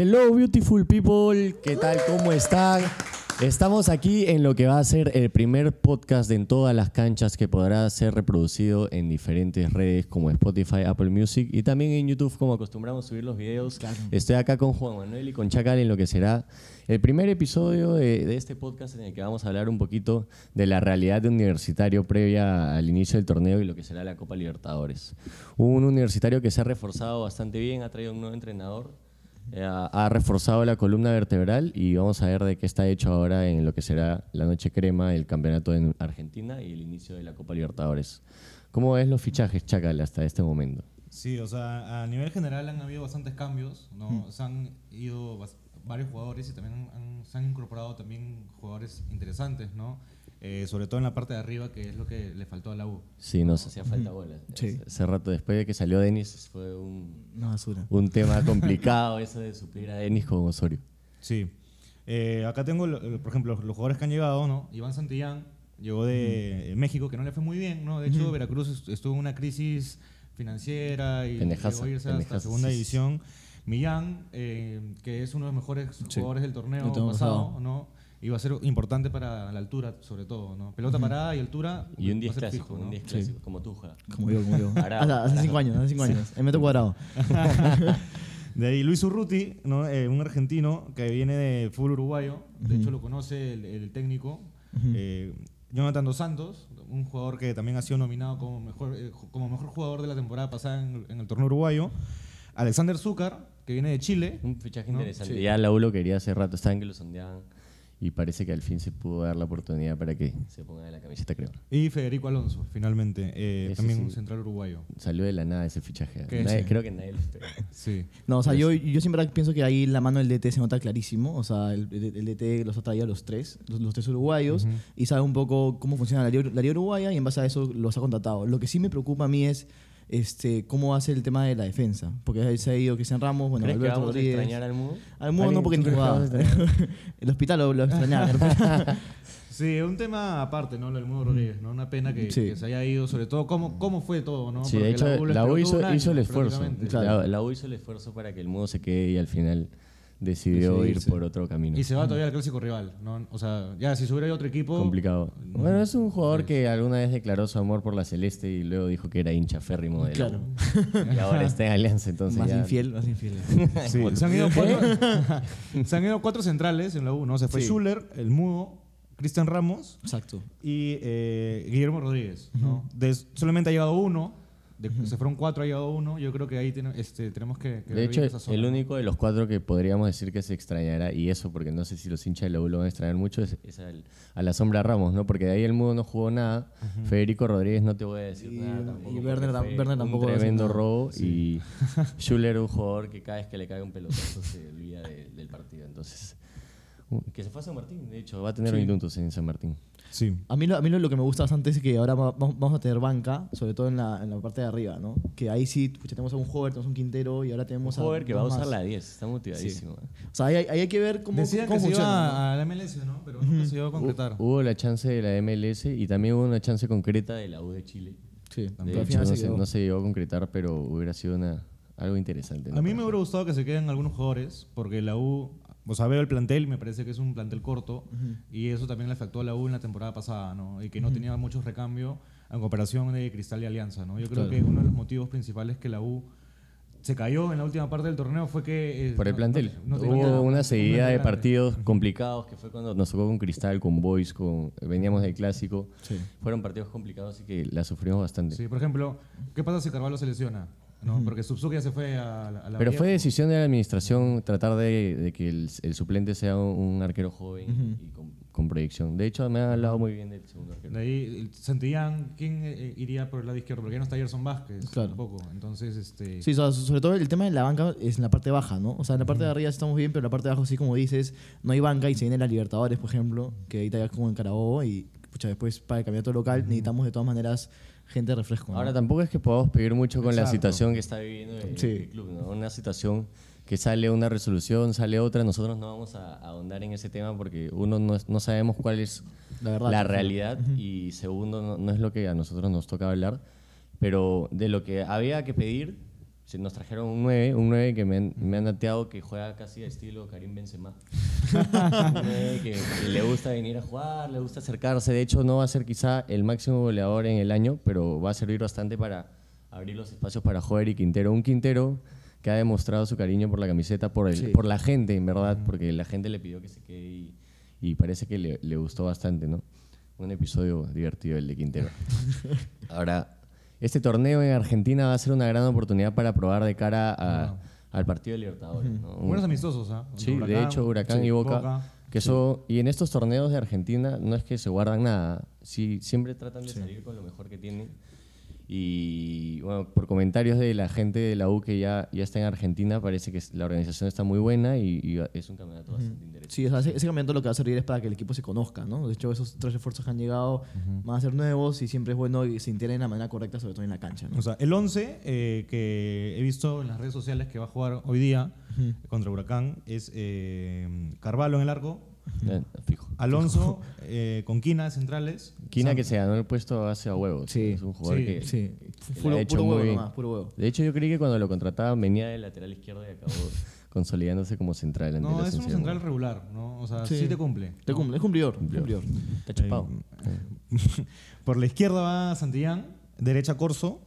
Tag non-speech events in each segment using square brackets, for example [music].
Hello, beautiful people. ¿Qué tal? ¿Cómo están? Estamos aquí en lo que va a ser el primer podcast de en todas las canchas que podrá ser reproducido en diferentes redes como Spotify, Apple Music y también en YouTube como acostumbramos a subir los videos. Estoy acá con Juan Manuel y con Chacal en lo que será el primer episodio de, de este podcast en el que vamos a hablar un poquito de la realidad de universitario previa al inicio del torneo y lo que será la Copa Libertadores. Un universitario que se ha reforzado bastante bien, ha traído un nuevo entrenador ha, ha reforzado la columna vertebral y vamos a ver de qué está hecho ahora en lo que será la noche crema, el campeonato en Argentina y el inicio de la Copa Libertadores. ¿Cómo ves los fichajes, Chacal, hasta este momento? Sí, o sea, a nivel general han habido bastantes cambios, ¿no? Se han ido varios jugadores y también han- se han incorporado también jugadores interesantes, ¿no? Eh, sobre todo en la parte de arriba, que es lo que le faltó a la U. Sí, nos hacía falta bola. Sí. Hace rato, después de que salió Denis, fue un, Una basura. un tema complicado [laughs] eso de suplir a Denis con Osorio. Sí. Eh, acá tengo, por ejemplo, los jugadores que han llegado, ¿no? Iván Santillán llegó de eh, México, que no le fue muy bien, ¿no? De hecho, Veracruz est- estuvo en una crisis financiera y Pendejaza, llegó a irse hasta pendejaza, segunda sí, sí. división. Millán, eh, que es uno de los mejores Sí. jugadores del torneo Del torneo pasado, pasado. ¿no? Iba a ser importante para la altura, sobre todo, ¿no? Pelota parada y altura. Y un va 10 a ser clásico, fijo, ¿no? un 10 Sí. clásico, como tú, Ja. Como yo, como yo. [laughs] Hace- hace cinco años, hace cinco años. El metro cuadrado. [laughs] De ahí Luis Urruti, ¿no? Eh, un argentino que viene de fútbol uruguayo, de hecho lo conoce el, el técnico. Eh, Jonathan Dos Santos, un jugador que también ha sido nominado como mejor, eh, como mejor jugador de la temporada pasada en, en el torneo uruguayo. Alexander Zúcar, que viene de Chile. Un fichaje ¿no? interesante. Sí. Ya la U lo quería hace rato, estaban que lo sondeaban y parece que al fin se pudo dar la oportunidad para que se ponga de la camiseta, creo. Y Federico Alonso, finalmente, eh, también sí. un central uruguayo. Salió de la nada ese fichaje. ¿Qué Nadie- creo que nadie lo esperaba. [laughs] Sí. No, o sea, yo, yo siempre pienso que ahí la mano del DT se nota clarísimo. O sea, el, el- DT los ha traído a los tres, los, los tres uruguayos, y sabe un poco cómo funciona la liga, la liga uruguaya y en base a eso los ha contratado. Lo que sí me preocupa a mí es este, cómo hace el tema de la defensa. Porque ahí se ha ido Cristian Ramos, bueno, ¿Crees que Alberto vamos a Rodríguez. extrañar al mundo? Al mundo no, ¿Alguien- porque que jugaba. vamos a [laughs] el hospital lo, lo extrañaba. [laughs] Sí, es un tema aparte, ¿no? Lo del Mudo Rodríguez, ¿no? Una pena que, Sí. que se haya ido, sobre todo cómo, cómo fue todo, ¿no? Sí, de Porque hecho, lo la U esperó hizo, todo un año, hizo el esfuerzo. Claro. La, la U hizo el esfuerzo para que el mundo se quede y al final decidió ir por otro camino. Y se va todavía al clásico rival, ¿no? O sea, ya si hubiera otro equipo... Complicado. Bueno, es un jugador que alguna vez declaró su amor por la Celeste y luego dijo que era hincha férrimo de la Claro. Y ahora está en Alianza, entonces más ya- infiel, más infiel. [laughs] Sí, se, han ido cuatro, [laughs] se han ido cuatro centrales en la U, ¿no? Se fue Sí. Schuller, el Mudo, Cristian Ramos Exacto. y eh, Guillermo Rodríguez, ¿no? De- solamente ha llegado uno, de- se fueron cuatro, ha llegado uno. Yo creo que ahí tiene- este, tenemos que, que De hecho, esa zona, el ¿no? único de los cuatro que podríamos decir que se extrañará, y eso porque no sé si los hinchas de la U lo van a extrañar mucho, es, es al- a la sombra Ramos, ¿no? Porque de ahí el mudo no jugó nada. Federico Rodríguez no te voy a decir Y- nada tampoco. y Werner un tampoco decir tremendo robo. Y [laughs] Schuller, un jugador que cada vez que le cae un pelotazo se olvida de- del partido. Entonces, uh, que se fue a San Martín, de hecho, va a tener minutos en San Martín. Sí. A mí, lo, a mí lo, lo que me gusta bastante es que ahora va- vamos, a tener banca, sobre todo en la, en la parte de arriba, ¿no? Que ahí sí, pucha, tenemos a un Hover, tenemos a un Quintero y ahora Un tenemos a. jugador que va a usar más. la 10, está motivadísimo. ¿eh? O sea, ahí, hay- ahí hay que ver cómo, Decían cómo que se funciona. ¿no? iba a la MLS, ¿no? Pero nunca se iba a concretar. Hu- Hubo la chance de la MLS y también hubo una chance concreta de la U de Chile. Sí, De hecho, no se se, quedó. no se llegó a concretar, pero hubiera sido una, algo interesante. ¿no? A mí me hubiera gustado que se queden algunos jugadores, porque la U, o sea, veo el plantel y me parece que es un plantel corto, y eso también le afectó a la U en la temporada pasada, ¿no? Y que no tenía muchos recambios en comparación de Cristal y Alianza, ¿no? Yo creo Claro. que uno de los motivos principales que la U se cayó en la última parte del torneo fue que... eh, Por el plantel. no- Hubo una un seguida de partidos complicados, que fue cuando nos tocó con Cristal, con Boys, con, veníamos del Clásico. Sí. Fueron partidos complicados y que la sufrimos bastante. Sí, por ejemplo, ¿qué pasa si Carvalho se lesiona? ¿No? Porque Subsuki ya se fue a la, a la Pero Bahía. fue decisión de la administración tratar de, de que el, el suplente sea un, un arquero joven y con, con proyección. De hecho, me han hablado muy bien del segundo arquero. De ahí, Santillán, ¿quién eh, iría por el lado izquierdo? Porque ya no está Gerson Vázquez Claro. tampoco. Entonces, este... Sí, sobre todo el tema de la banca es en la parte baja, ¿no? O sea, en la parte de arriba estamos bien, pero en la parte de abajo, sí, como dices, no hay banca y se viene la Libertadores, por ejemplo, que ahí está como en Carabobo y, pucha, después para el campeonato local necesitamos de todas maneras gente de refresco. ¿no? Ahora tampoco es que podamos pedir mucho con la Exacto. situación que está viviendo el, Sí. el club, ¿no? Una situación que sale una resolución, sale otra, nosotros no vamos a, a ahondar en ese tema porque uno no, no sabemos cuál es La verdad. la realidad y segundo no, no es lo que a nosotros nos toca hablar, pero de lo que había que pedir se- nos trajeron un 9, un 9 que me han, me han dateado que juega casi de estilo Karim Benzema. [laughs] un 9 que, que le gusta venir a jugar, le gusta acercarse. De hecho, no va a ser quizá el máximo goleador en el año, pero va a servir bastante para abrir los espacios para Joder y Quintero. Un Quintero que ha demostrado su cariño por la camiseta, por, el, Sí. por la gente, en verdad, porque la gente le pidió que se quede y, y parece que le, le gustó bastante, ¿no? Un episodio divertido el de Quintero. [laughs] Ahora, este torneo en Argentina va a ser una gran oportunidad para probar de cara a- al partido de Libertadores. ¿no? Buenos amistosos, ¿ah? Sí, de hecho, Huracán sí, y Boca. Que eso, y en estos torneos de Argentina no es que se guardan nada, sí, siempre tratan de salir con lo mejor que tienen. Y bueno, por comentarios de la gente de la U que ya, ya está en Argentina, parece que la organización está muy buena y, y es un campeonato bastante interesante. Sí, o sea, ese, ese campeonato lo que va a servir es para que el equipo se conozca, ¿no? De hecho, esos tres refuerzos que han llegado van a ser nuevos y siempre es bueno que se integren de la manera correcta, sobre todo en la cancha, ¿no? O sea, el 11 eh, que he visto en las redes sociales que va a jugar hoy día contra Huracán es eh, Carvalho en el arco, Eh, Fijo. Alonso eh, con Quina centrales. Quina Sam- que se ganó el puesto hace a huevos. Sí, es un jugador sí, que, Sí, que la puro, ha hecho puro muy huevo bien. nomás, puro huevo. De hecho, yo creí que cuando lo contrataban venía de lateral izquierdo y acabó consolidándose como central. ante No, la es un central regular, ¿no? O sea, sí, Sí. te cumple. Te cumple, es cumplidor, cumplidor. Está chupado. [laughs] Por la izquierda va Santillán, derecha Corso.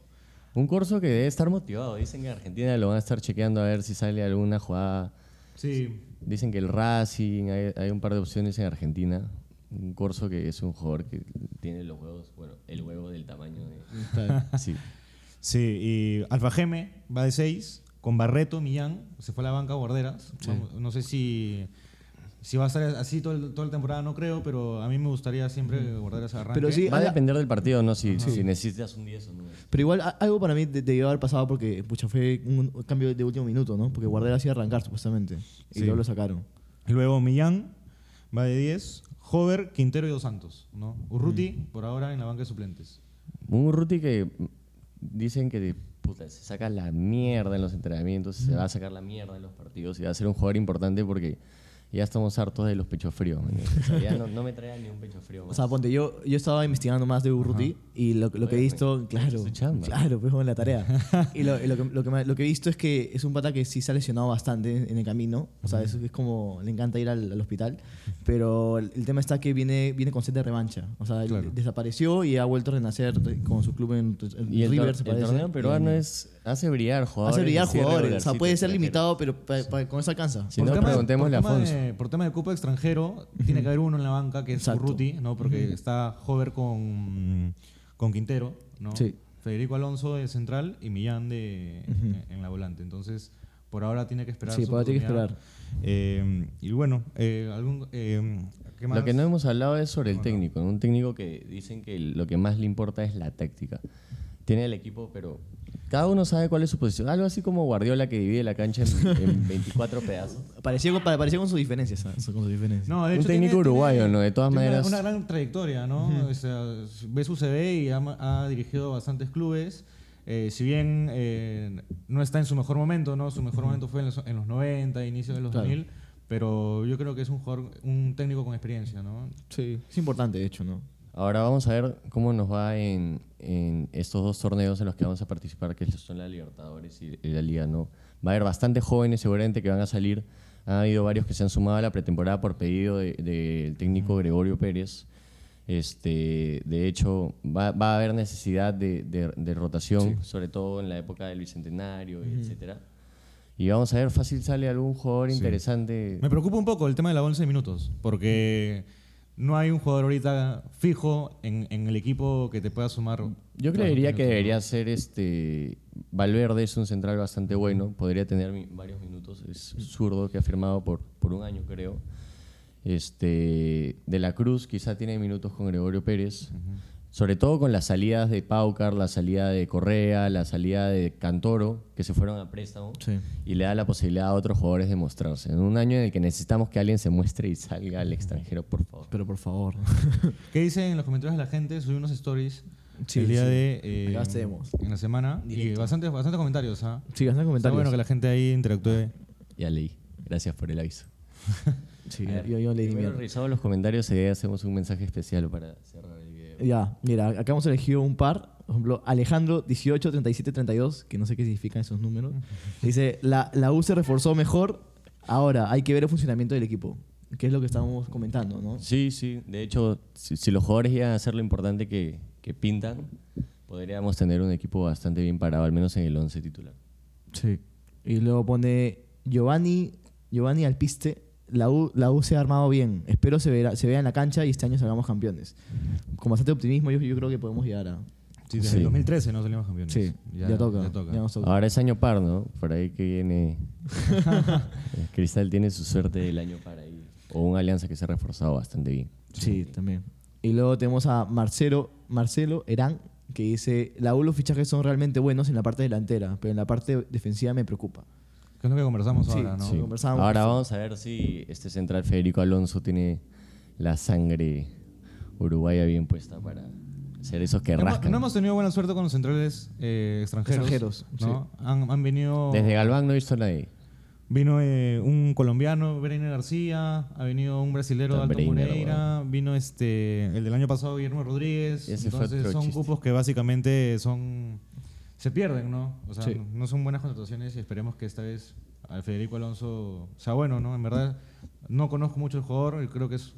Un corso que debe estar motivado. Dicen que en Argentina lo van a estar chequeando a ver si sale alguna jugada. Sí, Dicen que el Racing, hay, hay un par de opciones en Argentina. Un corso que es un jugador que tiene los huevos, bueno, el huevo del tamaño de. Sí. sí. Y Alfa Geme va de 6, con Barreto, Millán, se fue a la banca Guarderas. Vamos- No, sé si, si va a estar así todo el- toda la temporada, no creo, pero a mí me gustaría siempre que Guarderas arranque. Pero sí, Va a hay- depender del partido, ¿no? Si, si necesitas un 10 o no. Pero igual a- algo para mí de- debió haber pasado porque pucha, fue un cambio de último minuto, ¿no? Porque Guardera hacía arrancar supuestamente y Sí. luego lo sacaron. Luego Millán va de 10, Hover, Quintero y Dos Santos. ¿no? Urruti, por ahora, en la banca de suplentes. Un Urruti que mm, dicen que puta, se saca la mierda en los entrenamientos, se va a sacar la mierda en los partidos y va a ser un jugador importante porque ya estamos hartos de los pechos fríos. man. O sea, ya no, no me traigan ni un pecho frío. O más. sea, ponte, yo, yo estaba investigando más de Urruti y lo, lo que he visto, claro, claro, pues en la tarea. [laughs] y lo, lo que, lo, que me- lo que he visto es que es un pata que sí se ha lesionado bastante en el camino. O sea, es, es como, le encanta ir al, al hospital. Pero el, el tema está que viene, viene con sed de revancha. O sea, Claro. desapareció y ha vuelto a renacer con su club en, en y el, River, se el parece. torneo peruano Y- es hace brillar jugadores. Hace brillar jugadores. O sea, puede ser limitado, pero pa- pa- con eso alcanza. Si no, tema- preguntémosle a por tema Afonso. De- por tema de Copa extranjero, tiene que haber uno en la banca que es Exacto. Urruti, ¿no? porque está Hover con, con Quintero, ¿no? Sí. Federico Alonso de central y Millán de, en, en la volante. Entonces, por ahora tiene que esperar. Sí, por ahora tiene que oportunidad. Eh, y bueno, eh, algún, eh, ¿qué más? Lo que no hemos hablado es sobre el técnico. ¿no? Un técnico que dicen que lo que más le importa es la táctica. Tiene el equipo, pero cada uno sabe cuál es su posición. Algo así como Guardiola que divide la cancha en, en [laughs] 24 pedazos. Parecía, con- parecía con sus diferencias. ¿sabes? Con sus diferencias. No, de Un hecho, técnico uruguayo, ¿no? De todas tiene maneras- Una, una gran trayectoria, ¿no? O sea, ve su CV y ha, ha dirigido bastantes clubes. Eh, si bien eh, no está en su mejor momento, ¿no? Su mejor momento fue en los, en los 90, inicio de los Claro. 2000, pero yo creo que es un jugador, un técnico con experiencia, ¿no? Sí. Es importante, de hecho, ¿no? Ahora vamos a ver cómo nos va en, en estos dos torneos en los que vamos a participar, que son la Libertadores y, la Liga. ¿no? Va a haber bastantes jóvenes seguramente que van a salir. Ha habido varios que se han sumado a la pretemporada por pedido de- del técnico Gregorio Pérez. Este, de hecho, va, va a haber necesidad de, de- de rotación, sobre todo en la época del Bicentenario, y etcétera. Y vamos a ver, fácil sale algún jugador interesante. Me preocupa un poco el tema de la 11 minutos, porque no hay un jugador ahorita fijo en, en el equipo que te pueda sumar. Yo creería que debería ser este. Valverde es un central bastante bueno, podría tener varios minutos. Es zurdo que ha firmado por, por un año, creo. Este, de la Cruz quizá tiene minutos con Gregorio Pérez, sobre todo con las salidas de Paucar, la salida de Correa, la salida de Cantoro, que se fueron a préstamo, Sí. y le da la posibilidad a otros jugadores de mostrarse. En un año en el que necesitamos que alguien se muestre y salga al extranjero, por favor. Pero por favor. [laughs] ¿Qué dicen en los comentarios de la gente? Subí unos stories Sí, el día sí. de. eh. En la semana. Y Directo. bastantes, bastantes comentarios, ¿ah? Sí, Está comentarios. bueno que la gente ahí interactúe. Ya leí. Gracias por el aviso. [laughs] Sí, ver, yo, yo leí primero revisado los comentarios y ahí hacemos un mensaje especial para cerrar. Ya, mira, acá hemos elegido un par. Por ejemplo, Alejandro 18, 37, 32, que no sé qué significan esos números. Dice, la, la U se reforzó mejor, ahora hay que ver el funcionamiento del equipo. Que es lo que estábamos comentando, ¿no? Sí, sí. De hecho, si, si los jugadores llegan a hacer lo importante que, que pintan, podríamos tener un equipo bastante bien parado, al menos en el 11 titular. Sí. Y luego pone Giovanni, Giovanni Alpiste. La U, la U se ha armado bien. Espero se, verá- se vea en la cancha y este año salgamos campeones. Con bastante optimismo, yo, yo creo que podemos llegar a. Sí, desde Sí. el 2013 no salimos campeones. Sí, ya, toca. ya nos toca. Ahora es año par, ¿no? Por ahí que viene. [laughs] Eh, Cristal tiene su suerte del año par ahí. O una alianza que se ha reforzado bastante bien. Sí, también. Y luego tenemos a Marcelo, Marcelo Herán, que dice: La U los fichajes son realmente buenos en la parte delantera, pero en la parte defensiva me preocupa. Que es lo que conversamos Sí, ahora, ¿no? sí. Ahora vamos a ver si este central Federico Alonso tiene la sangre uruguaya bien puesta para ser esos que No rascan. No hemos tenido buena suerte con los centrales eh, extranjeros. Extranjeros, ¿no? Han, han venido. Desde Galván no he visto a nadie. Vino eh, un colombiano, Breiner García, ha venido un brasilero, Alto Breiner, Moreira, vino este, el del año pasado, Guillermo Rodríguez. Ese fue Entonces otro son chiste. cupos que básicamente son se pierden, ¿no? O sea, Sí. no- no son buenas contrataciones y esperemos que esta vez al Federico Alonso sea bueno, ¿no? En verdad, no conozco mucho el jugador y creo que es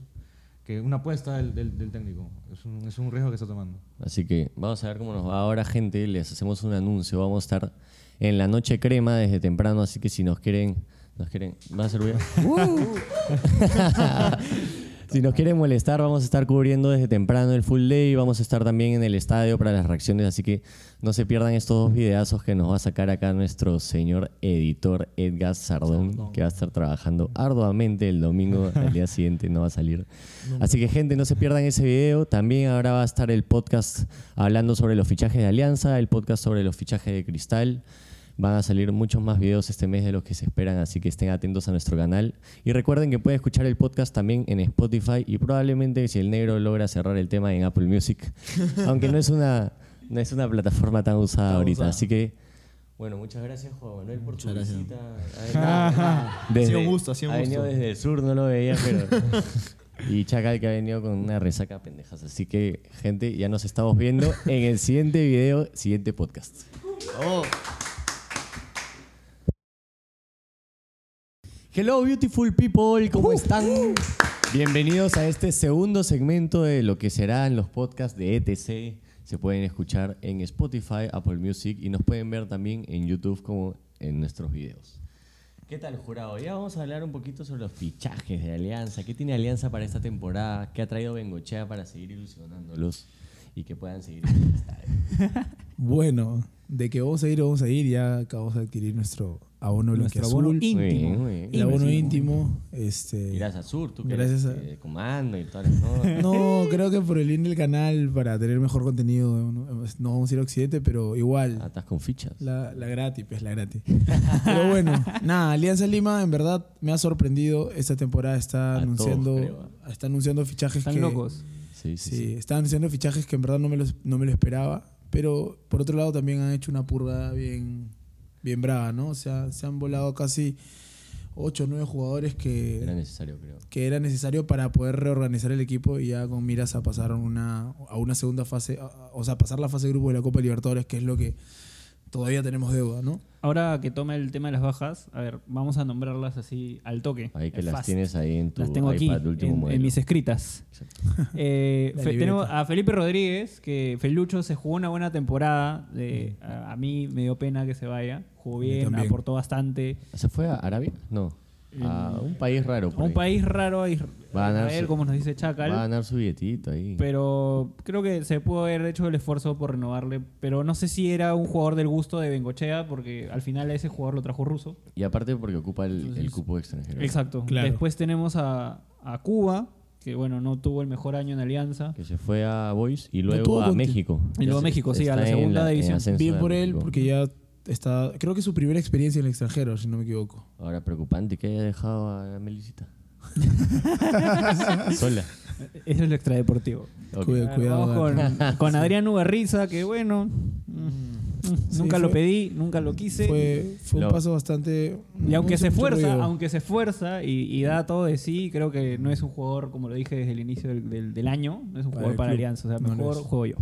que una apuesta del, del- del técnico. Es un, es un riesgo que está tomando. Así que vamos a ver cómo nos va ahora, gente. Les hacemos un anuncio. Vamos a estar en la noche crema desde temprano, así que si nos quieren, nos quieren, ¿va a ser ruido? [laughs] [laughs] si nos quieren molestar, vamos a estar cubriendo desde temprano el full day. Vamos a estar también en el estadio para las reacciones, así que no se pierdan estos dos videazos que nos va a sacar acá nuestro señor editor Edgar Sardón, que va a estar trabajando arduamente el domingo. Al día siguiente no va a salir. Así que, gente, no se pierdan ese video. También ahora va a estar el podcast hablando sobre los fichajes de Alianza, el podcast sobre los fichajes de Cristal. Van a salir muchos más videos este mes de los que se esperan, así que estén atentos a nuestro canal. Y recuerden que pueden escuchar el podcast también en Spotify y probablemente si el negro logra cerrar el tema en Apple Music, [laughs] aunque no es una, no es una plataforma tan usada Tan ahorita. usada. Así que, bueno, muchas gracias Juan Manuel por tu Muchas gracias. visita. [laughs] Ha venido un gusto, ha sido un ha venido gusto. desde el sur, no lo veía, pero... [laughs] Y Chacal que ha venido con una resaca pendejas. Así que, gente, ya nos estamos viendo en el siguiente video, siguiente podcast. Oh. Hello, beautiful people, ¿cómo están? Bienvenidos a este segundo segmento de lo que serán los podcasts de ETC. Se pueden escuchar en Spotify, Apple Music y nos pueden ver también en YouTube como en nuestros videos. ¿Qué tal, jurado? Ya vamos a hablar un poquito sobre los fichajes de Alianza. ¿Qué tiene Alianza para esta temporada? ¿Qué ha traído Bengochea para seguir ilusionándolos y que puedan seguir en el estadio? [laughs] Bueno, de que vamos a ir, vamos a ir. Ya acabamos de adquirir nuestro abono Nuestro abono Muy íntimo. bien, muy bien. El abono íntimo. íntimo. Este, Gracias, Sur, tú que Gracias eres a- eh, comando y todas las cosas. [laughs] No, creo que por el bien del canal, para tener mejor contenido, no, no vamos a ir a Occidente, pero igual. Ah, estás con fichas. La, la gratis, pues la gratis. [laughs] Pero bueno, nada, Alianza Lima en verdad me ha sorprendido. Esta temporada está A todos, anunciando, creo. está anunciando fichajes Están que. locos. Sí, sí, Sí, sí. está anunciando fichajes que en verdad no me, los, no me lo esperaba. Pero por otro lado también han hecho una purga bien, bien brava, ¿no? O sea, se han volado casi 8 o 9 jugadores que Era necesario, creo. que era necesario para poder reorganizar el equipo y ya con miras a pasar a una, a una segunda fase, a- o sea, pasar la fase de grupo de la Copa Libertadores, que es lo que todavía tenemos deuda, ¿no? Ahora que toma el tema de las bajas, a ver, vamos a nombrarlas así al toque. Ahí que las tienes ahí en tu Las tengo aquí, iPad de último en, en mis escritas. Exacto. Eh, [laughs] tenemos a Felipe Rodríguez, que Felucho se jugó una buena temporada. de- a, a mí me dio pena que se vaya. Jugó bien, aportó bastante. ¿Se fue a Arabia? No. A un país raro. por A un ahí. país raro, a Va a ganar Israel, su- como nos dice Chacal. Va a ganar su billetito ahí. Pero creo que se pudo haber hecho el esfuerzo por renovarle. Pero no sé si era un jugador del gusto de Bengochea, porque al final a ese jugador lo trajo ruso. Y aparte porque ocupa el, cupo extranjero. Exacto. Claro. Después tenemos a, a Cuba, que bueno, no tuvo el mejor año en Alianza. Que se fue a Boys y luego a México. Y luego se- México, sí, a la segunda en división. Bien por él, México. porque ya está, creo que es su primera experiencia en el extranjero, si no me equivoco. Ahora preocupante que haya dejado a Melisita. [laughs] Sola. Eso es lo extradeportivo. Ok. Cuida- A ver, cuidado, vamos Gato. con, con Adrián Uberriza, que bueno, mm, Sí, nunca lo pedí, nunca lo quise. Fue, fue Lo- un paso bastante... y aunque mucho- se esfuerza, aunque se esfuerza y, y da todo de sí, creo que no es un jugador, como lo dije desde el inicio del, del- del año, no es un jugador para. Alianza. O sea, mejor juego yo.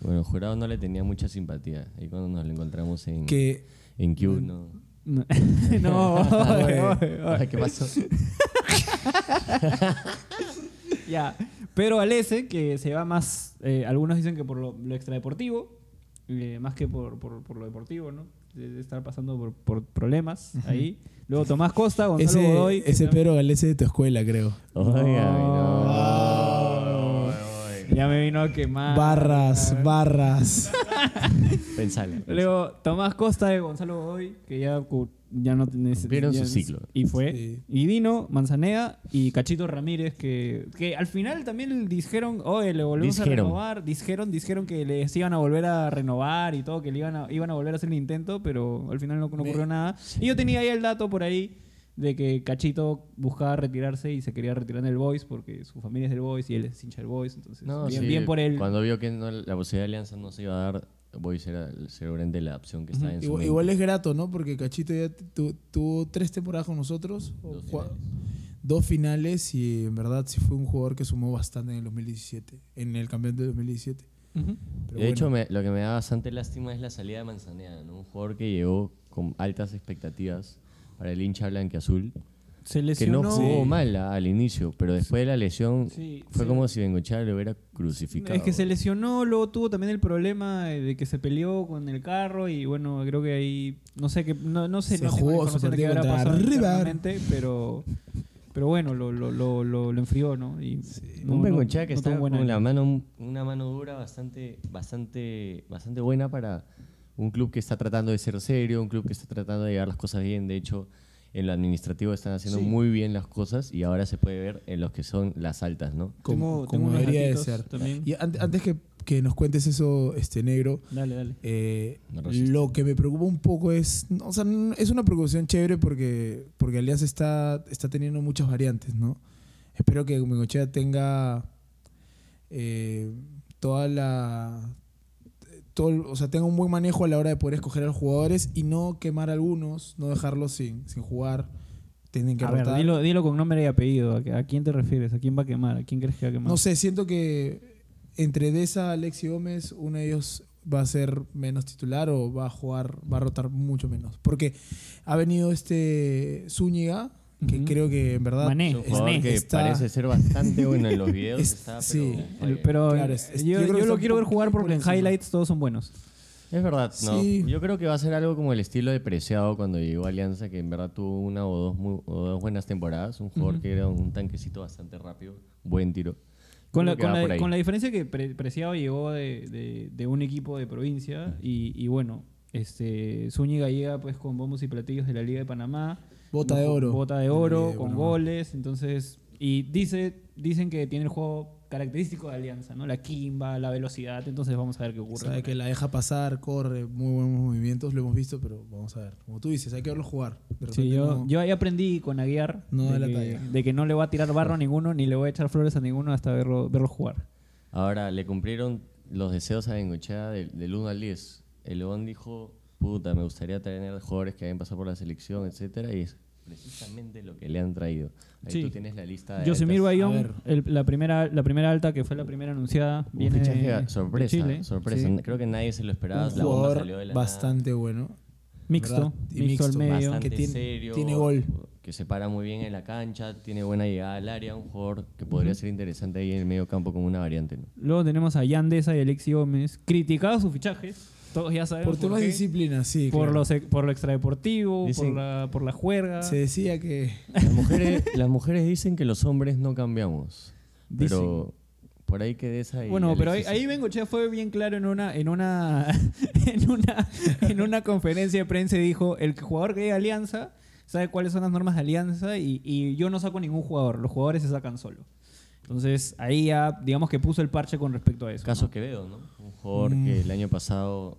Bueno, jurado no le tenía mucha simpatía. Ahí cuando nos lo encontramos en, Que en Q, no. No, [laughs] no, [laughs] oye. [laughs] Ay, ¿Qué pasó? Ya. Pero Alese, que se va más, eh, algunos dicen que por lo, lo extradeportivo, eh, más que por, por, por lo deportivo, ¿no? De, de estar pasando por, por problemas ahí. Luego Tomás Costa, Gonzalo ese, Godoy. ese Pedro Galese de tu escuela, creo. Oiga, Oh. Ya me vino a quemar. Barras, barras. [laughs] Pensale. Luego Tomás Costa de Gonzalo Godoy, que ya, ya no ya- su ciclo. Y fue. Sí. Y Dino, Manzanea y Cachito Ramírez, que, que al final también dijeron, oye, le volvemos Dijeron. a renovar. Dijeron, dijeron que les iban a volver a renovar y todo, que le iban a, iban a volver a hacer el intento, pero al final no, no ocurrió nada. Y yo tenía ahí el dato por ahí de que Cachito buscaba retirarse y se quería retirar del Boys porque su familia es del Boys y él es hincha del Boys. Entonces, No, bien, sí, bien por él. Cuando vio que no- la posibilidad de alianza no se iba a dar, Boys era seguramente la opción que estaba en su Igual, mente. igual es grato, ¿no? Porque Cachito ya tu- tuvo tres temporadas con nosotros. Dos finales. dos finales y en verdad sí fue un jugador que sumó bastante en el 2017. En el campeonato de 2017. Ujú. Pero de hecho, me- lo que me da bastante lástima es la salida de Manzanea, ¿no? Un jugador que llegó con altas expectativas para el hincha blanqueazul, Se que no lesionó. jugó mal ah, al inicio, pero después de la lesión Sí, fue sí. como si Bengochea lo hubiera crucificado. Es que se lesionó, luego tuvo también el problema de que se peleó con el carro y bueno, creo que ahí, no sé, que no, no sé, Se no jugó de qué habrá pasado pero, pero bueno, lo, lo, lo, lo, lo enfrió, ¿no? Y no- un Bengochea que no está con la mano, una mano dura bastante, bastante, bastante buena para un club que está tratando de ser serio, un club que está tratando de llevar las cosas bien. De hecho, en lo administrativo están haciendo Sí. muy bien las cosas y ahora se puede ver en los que son las altas, ¿no? como, debería de ser. también. Y an- antes que, que nos cuentes eso, este negro, Dale, dale. eh, No lo que me preocupa un poco es, o sea, es una preocupación chévere porque, porque Alianza está, está teniendo muchas variantes, ¿no? Espero que Bengochea tenga eh, toda la, todo, o sea, tenga un buen manejo a la hora de poder escoger a los jugadores y no quemar a algunos, no dejarlos sin, sin jugar. Tienen que A ver, rotar. dilo, dilo con nombre y apellido. ¿A, a quién te refieres? ¿A quién va a quemar? ¿A quién crees que va a quemar? No sé, siento que entre Deza, Alexi Gómez, uno de ellos va a ser menos titular o va a jugar, va a rotar mucho menos. Porque ha venido este Zúñiga, que Ujú. creo que en verdad Mané. Es un jugador Mané. que está- parece ser bastante bueno en los videos. Es- está, sí. pero El- pero Claro, es- es- yo, yo yo lo quiero ver jugar por porque en highlights todos son buenos. Es verdad, no. Sí. Yo creo que va a ser algo como el estilo de Preciado cuando llegó a Alianza, que en verdad tuvo una o dos, muy- o dos buenas temporadas. Un jugador Ujú. que era un tanquecito bastante rápido, buen tiro. Con la, con, la, con la diferencia que Pre- Preciado llegó de, de- de un equipo de provincia y, y bueno, este Zúñiga llega pues con bombos y platillos de la Liga de Panamá. Bota de oro. Bota de oro, de con goles. Entonces, y dice, dicen que tiene el juego característico de Alianza, ¿no? La quimba, la velocidad. Entonces vamos a ver qué ocurre. sabe que la deja pasar, corre, muy buenos movimientos, lo hemos visto, pero vamos a ver. Como tú dices, hay que verlo jugar. Sí, yo, no- yo ahí aprendí con Aguiar No da de, la que, talla. de que no le voy a tirar barro a ninguno ni le voy a echar flores a ninguno hasta verlo, verlo jugar. Ahora, le cumplieron los deseos a Bengochea del, del 1 al 10. El León dijo, puta, me gustaría tener jugadores que hayan pasado por la selección, etcétera, y es precisamente lo que le han traído. Ahí Sí. tú tienes la lista de Yosemir Bayón, el- la, primera, la primera alta que fue la primera anunciada, Un viene fichaje sorpresa, de Chile. sorpresa. Sí. Creo que nadie se lo esperaba. un la bomba salió de la bastante bueno. Mixto. Y mixto, al mixto, medio. bastante que tiene- serio, tiene gol. que se para muy bien en la cancha, tiene buena llegada al área, un jugador que podría ser interesante ahí en el medio campo como una variante. ¿no? Luego tenemos a Yandesa y Alexi Gómez, criticados sus fichajes, todos ya sabemos Por temas de qué. disciplina, sí. por, claro. los, por lo extradeportivo, por la, por la juerga. Se decía que Las mujeres, las mujeres dicen que los hombres no cambiamos, pero por ahí que de esa Bueno, pero ahí, ahí Bengochea fue bien claro en una, en una, [laughs] en una, en una conferencia de prensa y dijo, el jugador que llega a Alianza sabe cuáles son las normas de Alianza y, y yo no saco ningún jugador, los jugadores se sacan solo. Entonces ahí ya, digamos que puso el parche con respecto a eso. Caso ¿no? Quevedo, ¿no? Un jugador Mm. que el año pasado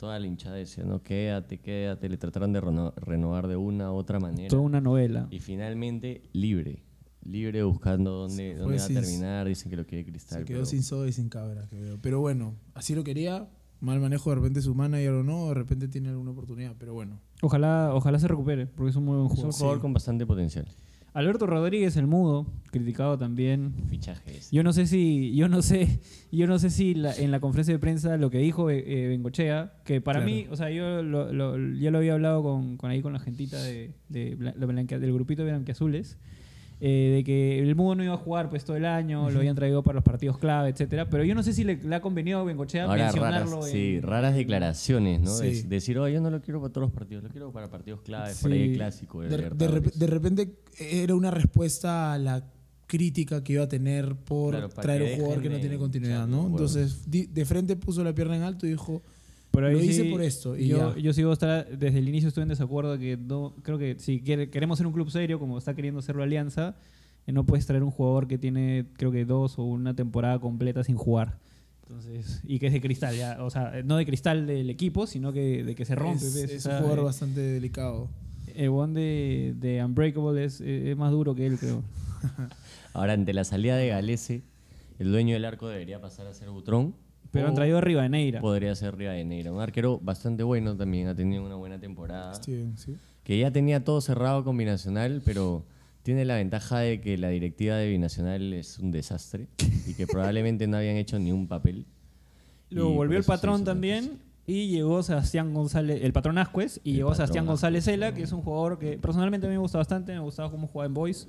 toda la hinchada decía, no, quédate, quédate, le trataron de reno- renovar de una u otra manera. Toda una novela. Y finalmente libre, libre buscando dónde, dónde va a terminar, dicen que lo quiere Cristal. se quedó pero- sin soda y sin cabra. que veo. Pero bueno, así lo quería. Mal manejo de repente su manager o no, de repente tiene alguna oportunidad. Pero bueno, Ojalá, ojalá se recupere, porque es un muy buen Es un jugador. jugador Sí. con bastante potencial. Alberto Rodríguez, el mudo, criticado también. Fichajes. Yo no sé si, yo no sé, yo no sé si la- en la conferencia de prensa lo que dijo eh, eh, Bengochea, que para Claro. mí, o sea, yo lo, lo- ya lo había hablado con, con ahí con la gentita de, de del grupito de Blanquiazules, eh, de que el mudo no iba a jugar pues todo el año, lo habían traído para los partidos clave, etcétera. Pero yo no sé si le, le ha convenido a Bengochea Ahora mencionarlo. raras, en- sí, raras declaraciones, ¿no? Sí. Es decir, oh, yo no lo quiero para todos los partidos, lo quiero para partidos claves, por ahí Sí. el clásico. De, De, de rep- Libertadores. de repente era una respuesta a la crítica que iba a tener por Claro, traer que un jugador que no tiene continuidad, ¿no? Entonces, di- de frente puso la pierna en alto y dijo, Pero ahí Lo hice sí, por esto y yo, ya. yo sigo estar, desde el inicio estoy en desacuerdo que no, creo que si quiere- queremos ser un club serio, como está queriendo hacerlo Alianza, eh, no puedes traer un jugador que tiene, creo que dos o una temporada completa sin jugar. Entonces, y que es de cristal, ya, o sea, no de cristal del equipo, sino que de que se rompe. es, es O sea, un jugador eh, bastante delicado. El one de, de Unbreakable es, eh, es más duro que él, creo. [laughs] Ahora, ante la salida de Galese, el dueño del arco debería pasar a ser Butrón. Pero han traído a Rivadeneira. Podría ser Rivadeneira. Un arquero bastante bueno también, ha tenido una buena temporada. Steven, sí. Que ya tenía todo cerrado con Binacional, pero tiene la ventaja de que la directiva de Binacional es un desastre y que probablemente no habían hecho ni un papel. Luego volvió el patrón también y llegó Sebastián González, el patrón Ascuez, y El llegó Sebastián Ascuez, González Cela, que es un jugador que personalmente a mí me gusta bastante, me gustaba cómo jugaba en Boys.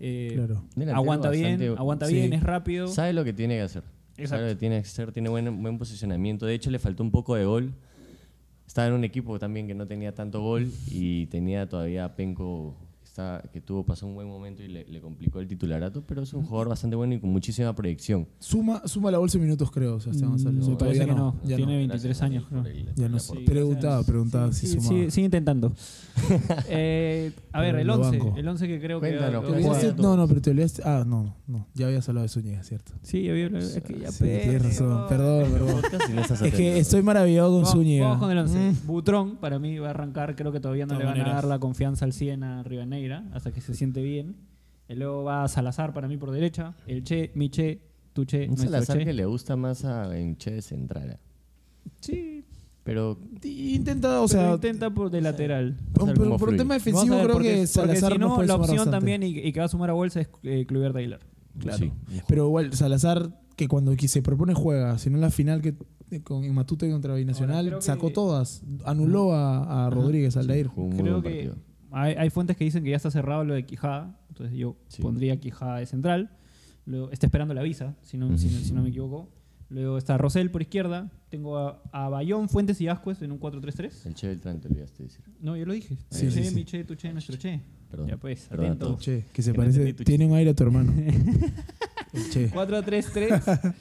Eh, Claro. Aguanta bien, aguanta sí. bien, es rápido. Sabe lo que tiene que hacer. Exacto. Que tiene que hacer, tiene buen, buen posicionamiento. De hecho, le faltó un poco de gol. Estaba en un equipo también que no tenía tanto gol y tenía todavía Penco está, que tuvo, pasó un buen momento y le, le complicó el titularato, pero es un jugador bastante bueno y con muchísima proyección. Suma, suma la bolsa de minutos, creo, Sebastián González. Mm, O parece todavía no, ya tiene no. 23 años, creo. Ya no sé. Preguntaba, preguntaba si sumaba. sigue intentando. [laughs] Eh, a ver, el lo 11, banco. el 11 que creo Cuéntanos, que... No, no, pero te olvidaste. Ah, no, no. Ya habías hablado de Zúñiga, ¿cierto. Sí, había- es que ya Sí, tienes razón. no. Perdón, perdón. No Es que estoy maravillado con Zúñiga. vamos con el 11. Mm. Butrón, para mí, va a arrancar. Creo que todavía no le van a dar la confianza al 100 a Hasta que se siente bien. Y luego va Salazar para mí por derecha. El Che, mi Che, tu Che, Un Salazar Che. que le gusta más a Enche de Central. Sí, Pero Intenta, o sea, sea, intenta por de lateral. por, ver por- un tema defensivo creo porque, que porque Salazar si no, puede la opción bastante. también y, y que va a sumar a bolsa es eh, Aguilar. Claro. sí. Pero igual, Salazar, que cuando se propone juega, si no en la final que eh, con en Matute contra Ahora, Binacional, sacó todas. Anuló a, a Rodríguez, al Aldair. Jugó un Creo buen que partido. Hay, hay fuentes que dicen que ya está cerrado lo de Quijada. Entonces yo Sí. pondría Quijada de central. Luego, está esperando la visa, si no, si, no- si no me equivoco. Luego está Rosell por izquierda. Tengo a, a Bayón, Fuentes y Ascuez en un 4-3-3. El Che Beltrán te olvidaste de decir. No, yo lo dije. Sí, che, sí, sí. mi che, tu che, nuestro che. Perdón. Ya pues, Perdón atento. Che, que se Que parece, tiene un aire a tu hermano. [laughs] El che. 4-3-3.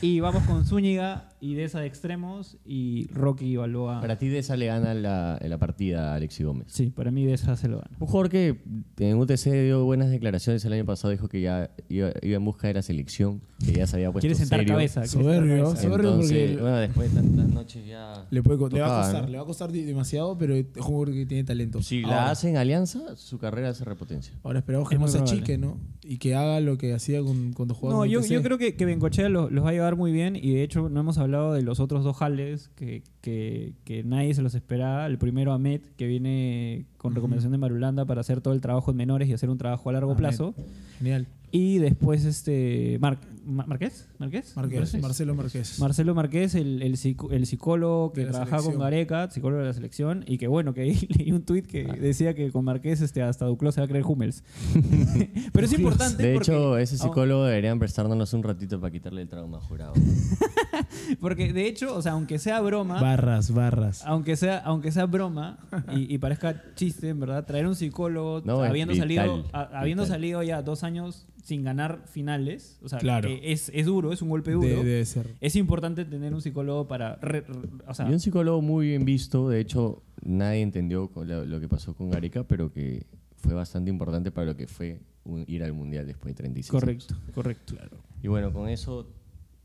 y vamos con Zúñiga y de esa de extremos y Rocky Balboa. Para ti de esa le gana la, la partida a Alexi Gómez. Sí, para mí de esa se lo gana. Un jugador que en UTC dio buenas declaraciones el año pasado, dijo que ya iba, iba en busca de la selección, que ya se había puesto Quiere sentar serio. cabeza. Soberbio, soberbio. Entonces, porque- bueno, después de tantas noches ya... Le, puede co- le va a Tocaba, costar, ¿no? le va a costar demasiado, pero es un jugador que tiene talento. Si ahora, la hace en alianza, su carrera se repotencia. ahora esperamos que Es no se achique, ¿no? Y que haga lo que hacía con, cuando jugaba No, yo, UTC. yo creo que, que Bengochea los, los va a llevar muy bien y de hecho no hemos hablado de los otros dos jales que, que, que nadie se los esperaba. El primero Ahmed, que viene con recomendación de Marulanda para hacer todo el trabajo en menores y hacer un trabajo a largo Ahmed. plazo. Genial. Y después este Mar- Ma- Marqués, Marqués, Marqués, Marqués. Marcelo Márquez. Marcelo Marqués, el, el, psico- el psicólogo que trabajaba con selección. Gareca, psicólogo de la selección, y que bueno, que ahí [laughs] leí un tuit que Ah. decía que con Marqués este, hasta Duclos se va a creer Hummels. [laughs] Pero es importante De porque, hecho, ese Ah, psicólogo deberían prestárnoslos un ratito para quitarle el trauma jurado. [laughs] [laughs] porque de hecho, o sea, aunque sea broma, Barras, barras. aunque sea, aunque sea broma y, y parezca chiste, en verdad, traer un psicólogo No, habiendo vital, salido, a- habiendo vital. salido ya dos años sin ganar finales, o sea, Claro. que es, es duro, es un golpe duro. De- debe ser. Es importante tener un psicólogo para, re- re- o sea, y un psicólogo muy bien visto, de hecho, nadie entendió lo, que pasó con Gareca, pero que fue bastante importante para lo que fue un- ir al Mundial después de 36 años. correcto, correcto. Y bueno, con eso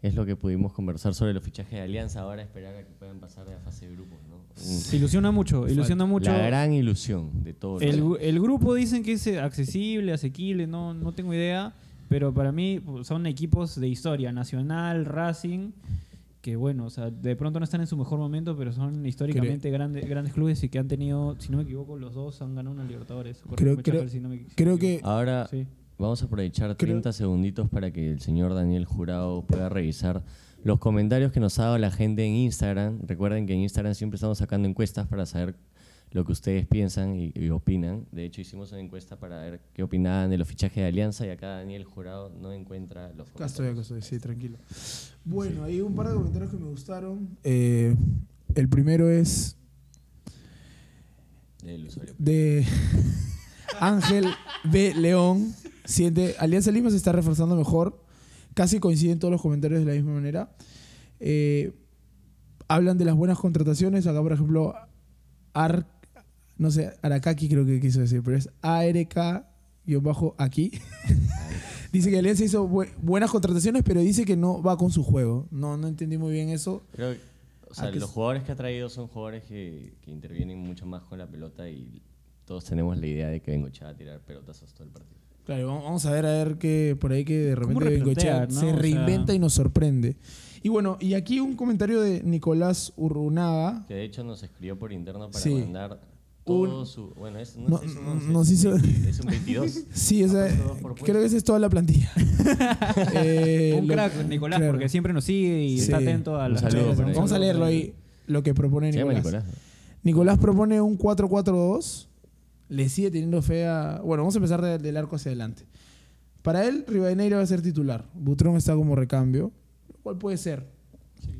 es lo que pudimos conversar sobre los fichajes de Alianza. Ahora esperar a que puedan pasar de la fase de grupos, ¿no? Ilusiona mucho, ilusiona mucho. La gran ilusión de todos. El, el grupo dicen que es accesible, asequible, no, no tengo idea, pero para mí pues, son equipos de historia, Nacional, Racing que bueno, o sea, de pronto no están en su mejor momento, pero son históricamente grandes, grandes clubes y que han tenido, si no me equivoco, los dos han ganado una Libertadores. Creo- creo- si no me- Creo si que Ahora. Sí. Vamos a aprovechar Creo- 30 segunditos para que el señor Daniel Jurado pueda revisar los comentarios que nos ha dado la gente en Instagram. Recuerden que en Instagram siempre estamos sacando encuestas para saber lo que ustedes piensan y, y opinan. De hecho, hicimos una encuesta para ver qué opinaban de los fichajes de Alianza y acá Daniel Jurado no encuentra los Acá estoy, comentarios. acá estoy, sí, tranquilo. Bueno, hay un par de comentarios que me gustaron. Eh, el primero es del usuario. de [laughs] Ángel B. León. Siente, Alianza Lima se está reforzando mejor. Casi coinciden todos los comentarios de la misma manera. Eh, hablan de las buenas contrataciones. Acá, por ejemplo, Ar, no sé, Arakaki creo que quiso decir, pero es ARK-aquí. [laughs] dice que Alianza hizo bu- buenas contrataciones, pero dice que no va con su juego. No, no entendí muy bien eso. Creo que- o sea, que los es- jugadores que ha traído son jugadores que, que intervienen mucho más con la pelota y todos tenemos la idea de que Bengochea va a tirar pelotazos todo el partido. Claro, vamos- vamos a ver a ver que por ahí que de ¿Cómo repente replantea, Bengochea no? se O sea- reinventa y nos sorprende. Y bueno, y aquí un comentario de Nicolás Urrunaga. Que de hecho nos escribió por interno para Sí. mandar todo Un- su. Bueno, es, no, No- es un nos es un hizo- 20, es un 22. Sí, o sea, creo que esa es toda la plantilla. [laughs] Eh, Un lo- crack, Nicolás, claro. porque siempre nos sigue y Sí. está atento a las saludo redes. por ahí. Vamos a leerlo ahí, lo que propone. Nicolás. Nicolás propone un 4-4-2. Le sigue teniendo fe a. Bueno, vamos a empezar de- del arco hacia adelante. Para él, Rivadeneira va a ser titular. Butrón está como recambio. ¿Cuál puede ser?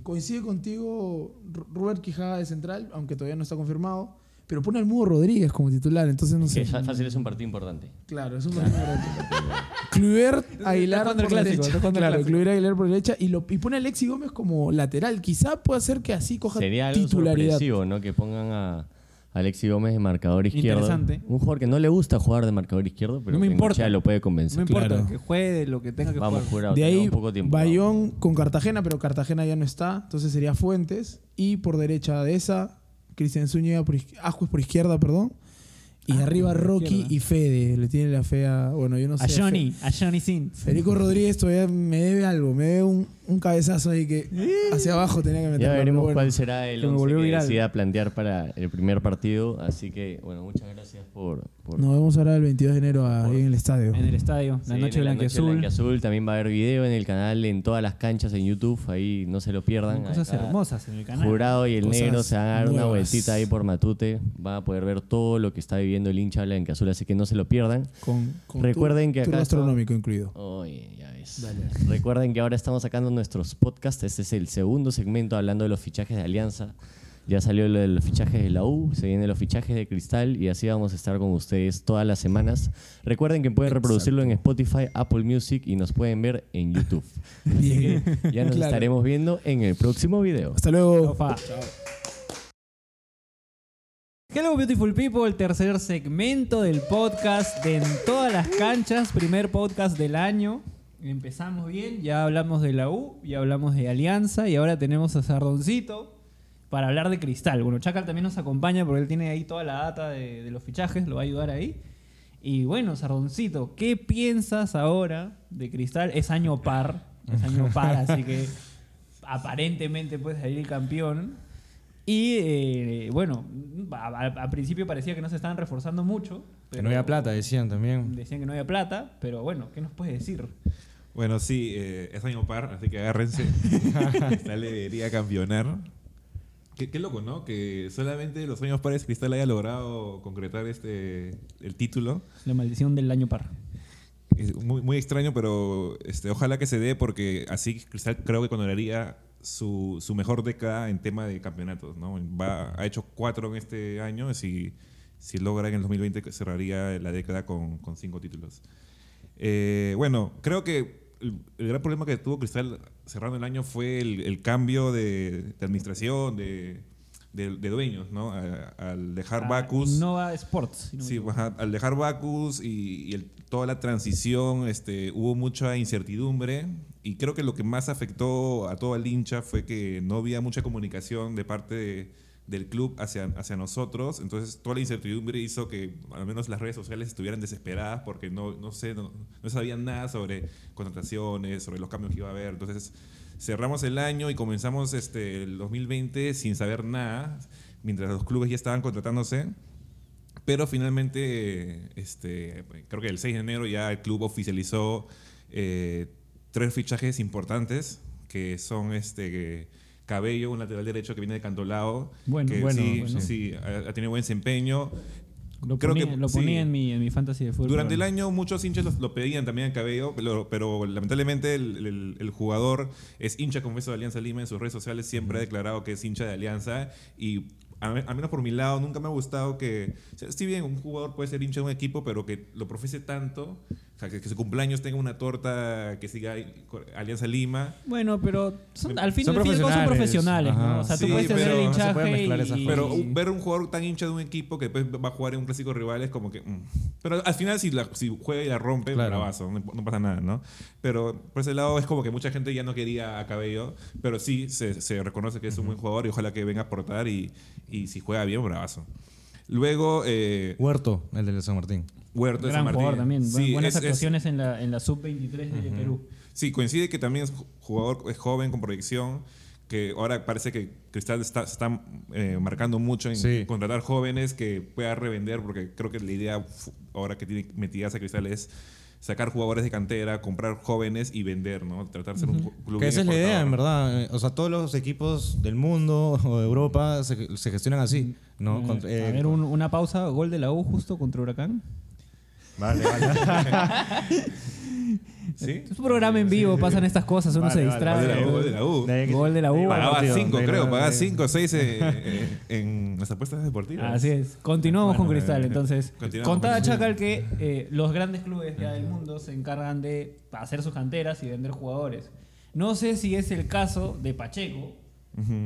Coincide contigo Robert Quijada de central, aunque todavía no está confirmado. Pero pone al Mudo Rodríguez como titular, entonces no Que sé. fa- fácil es un partido importante. Claro, es un partido importante. [laughs] Kluivert Aguilar por derecha. Claro. Kluivert Aguilar por derecha y, lo, y pone a Alexi Gómez como lateral. Quizá pueda ser que así coja Sería algo titularidad. sorpresivo, ¿no? Que pongan a Alexi Gómez de marcador izquierdo. Interesante. Un jugador que no le gusta jugar de marcador izquierdo, pero No me que importa. Lo puede No convencer. importa, Claro. que juegue de lo que tenga que Vamos, jugar. jurado. De ahí, poco tiempo. Bayón con Cartagena, pero Cartagena ya no está. Entonces sería Fuentes. Y por derecha de esa, Cristian Zúñiga, por, Ascuez por izquierda, perdón. Y Ah, arriba Rocky y Fede. Le tiene la fe a. Bueno, yo no sé. A Johnny, a Johnny Sin. Federico Rodríguez todavía me debe algo. Me debe un, un cabezazo ahí que hacia abajo tenía que meterlo. Ya veremos bueno. cuál será el que me once volvió que viral. decida plantear para el primer partido. Así que, bueno, muchas gracias por... por Nos vemos ahora el 22 de enero ahí en el estadio. En el estadio, Sí, la noche en blanquiazul. blanquiazul. También va a haber video en el canal, en todas las canchas en YouTube. Ahí no se lo pierdan. Cosas Acá hermosas en el canal. Jurado y el Cosas negro se van a dar una nuevas. vueltita ahí por Matute. Van a poder ver todo lo que está viviendo el hincha blanquiazul, así que no se lo pierdan. Con, con Recuerden tour- que acá gastronómico incluido. Oye, ya ves. Recuerden que ahora estamos sacando nuestros podcasts. Este es el segundo segmento hablando de los fichajes de Alianza. Ya salió lo de los fichajes de la U, se vienen los fichajes de Cristal y así vamos a estar con ustedes todas las semanas. Recuerden que pueden reproducirlo en Spotify, Apple Music y nos pueden ver en YouTube. [laughs] Bien. Ya nos Claro. estaremos viendo en el próximo video. Hasta luego. Ofa. Hello Beautiful People, el tercer segmento del podcast de En todas las canchas, primer podcast del año. Empezamos bien, ya hablamos de la U, ya hablamos de Alianza y ahora tenemos a Sardoncito para hablar de Cristal. Bueno, Chacal también nos acompaña porque él tiene ahí toda la data de, de los fichajes, lo va a ayudar ahí. Y bueno, Sardoncito, ¿qué piensas ahora de Cristal? Es año par, es año par, [laughs] así que aparentemente puede salir el campeón. Y eh, bueno, a, a- a principio parecía que no se estaban reforzando mucho. Que no había plata, decían también. Decían que no había plata, pero bueno, ¿qué nos puedes decir? Bueno, sí, eh, es año par, así que agárrense. [laughs] [laughs] Cristal debería campeonar. Qué, qué loco, ¿no? Que solamente los años pares Cristal haya logrado concretar este el título. La maldición del año par. Es muy, muy extraño, pero este, ojalá que se dé porque así Cristal creo que condenaría su, su mejor década en tema de campeonatos, ¿no? Va, ha hecho cuatro en este año, si, si logra en el 2020 que cerraría la década con, con cinco títulos. Eh, bueno, creo que el, el gran problema que tuvo Cristal cerrando el año fue el, el cambio de, de administración, de, de- de dueños, ¿no? A- al dejar Ah, Bacus... Nova Sports. si no Sí, ajá, al dejar Bacus y, y toda la transición, este, hubo mucha incertidumbre y creo que lo que más afectó a todo el hincha fue que no había mucha comunicación de parte de, del club hacia, hacia nosotros. Entonces, toda la incertidumbre hizo que al menos las redes sociales estuvieran desesperadas porque no, no sé, no, no sabían nada sobre contrataciones, sobre los cambios que iba a haber. Entonces, cerramos el año y comenzamos este, el 2020 sin saber nada, mientras los clubes ya estaban contratándose. Pero finalmente, este, creo que el 6 de enero ya el club oficializó eh, tres fichajes importantes, que son este Cabello, un lateral derecho que viene de Cantolao. Bueno, que bueno, sí, bueno. sí, ha, tenido buen desempeño. Lo Creo ponía, que lo sí. ponía en, mi, en mi fantasy de fútbol. Durante el año muchos hinchas lo, lo pedían también a Cabello, pero, pero lamentablemente el, el- el jugador es hincha confeso de Alianza Lima en sus redes sociales, siempre ha declarado que es hincha de Alianza y al menos por mi lado nunca me ha gustado que, si bien un jugador puede ser hincha de un equipo, pero que lo profese tanto, sea, que, que su cumpleaños tenga una torta que siga Alianza Lima. Bueno, pero son- al fin y al cabo son profesionales. profesionales, ¿no? Ajá. O sea, Sí, tú puedes tener pero el no se hinchaje puede mezclar esas y- Pero ver un jugador tan hincha de un equipo que después va a jugar en un clásico rival es como que. mm. Pero al final, si, la- si juega y la rompe, Claro. bravazo, no, no pasa nada, ¿no? Pero por ese lado es como que mucha gente ya no quería a Cabello, pero sí se, se reconoce que es un buen jugador y ojalá que venga a aportar y, y si juega bien, bravazo. Luego, eh, Huerto, el de San Martín. Huerto de gran San Martín. jugador también. Sí, Buenas es- es- actuaciones en la, en la sub-23 de Perú. Sí, coincide que también es ju- jugador es joven con proyección, que ahora parece que Cristal está, se está eh, marcando mucho en Sí. contratar jóvenes que pueda revender, porque creo que la idea ahora que tiene metidas a Cristal es sacar jugadores de cantera, comprar jóvenes y vender, ¿no? Tratar de ser un club Que esa es la idea, en verdad. Eh, O sea, todos los equipos del mundo [laughs] o de Europa se, se gestionan así, ¿no? Eh, Contra- eh, a ver, un- una pausa. Gol de la U justo contra Huracán. Vale, vale. [laughs] ¿Sí? Es un programa en vivo, pasan estas cosas, uno Vale, se distrae. Gol de la U, gol de la U. De ahí que- Gol de la U. Pagaba partido, 5, de ahí creo, pagaba de- 5 o 6 en las apuestas deportivas. Así es. Continuamos con Cristal. Entonces, Continuamos contaba con- Chacal que eh, los grandes clubes ya del mundo se encargan de hacer sus canteras y vender jugadores. No sé si es el caso de Pacheco,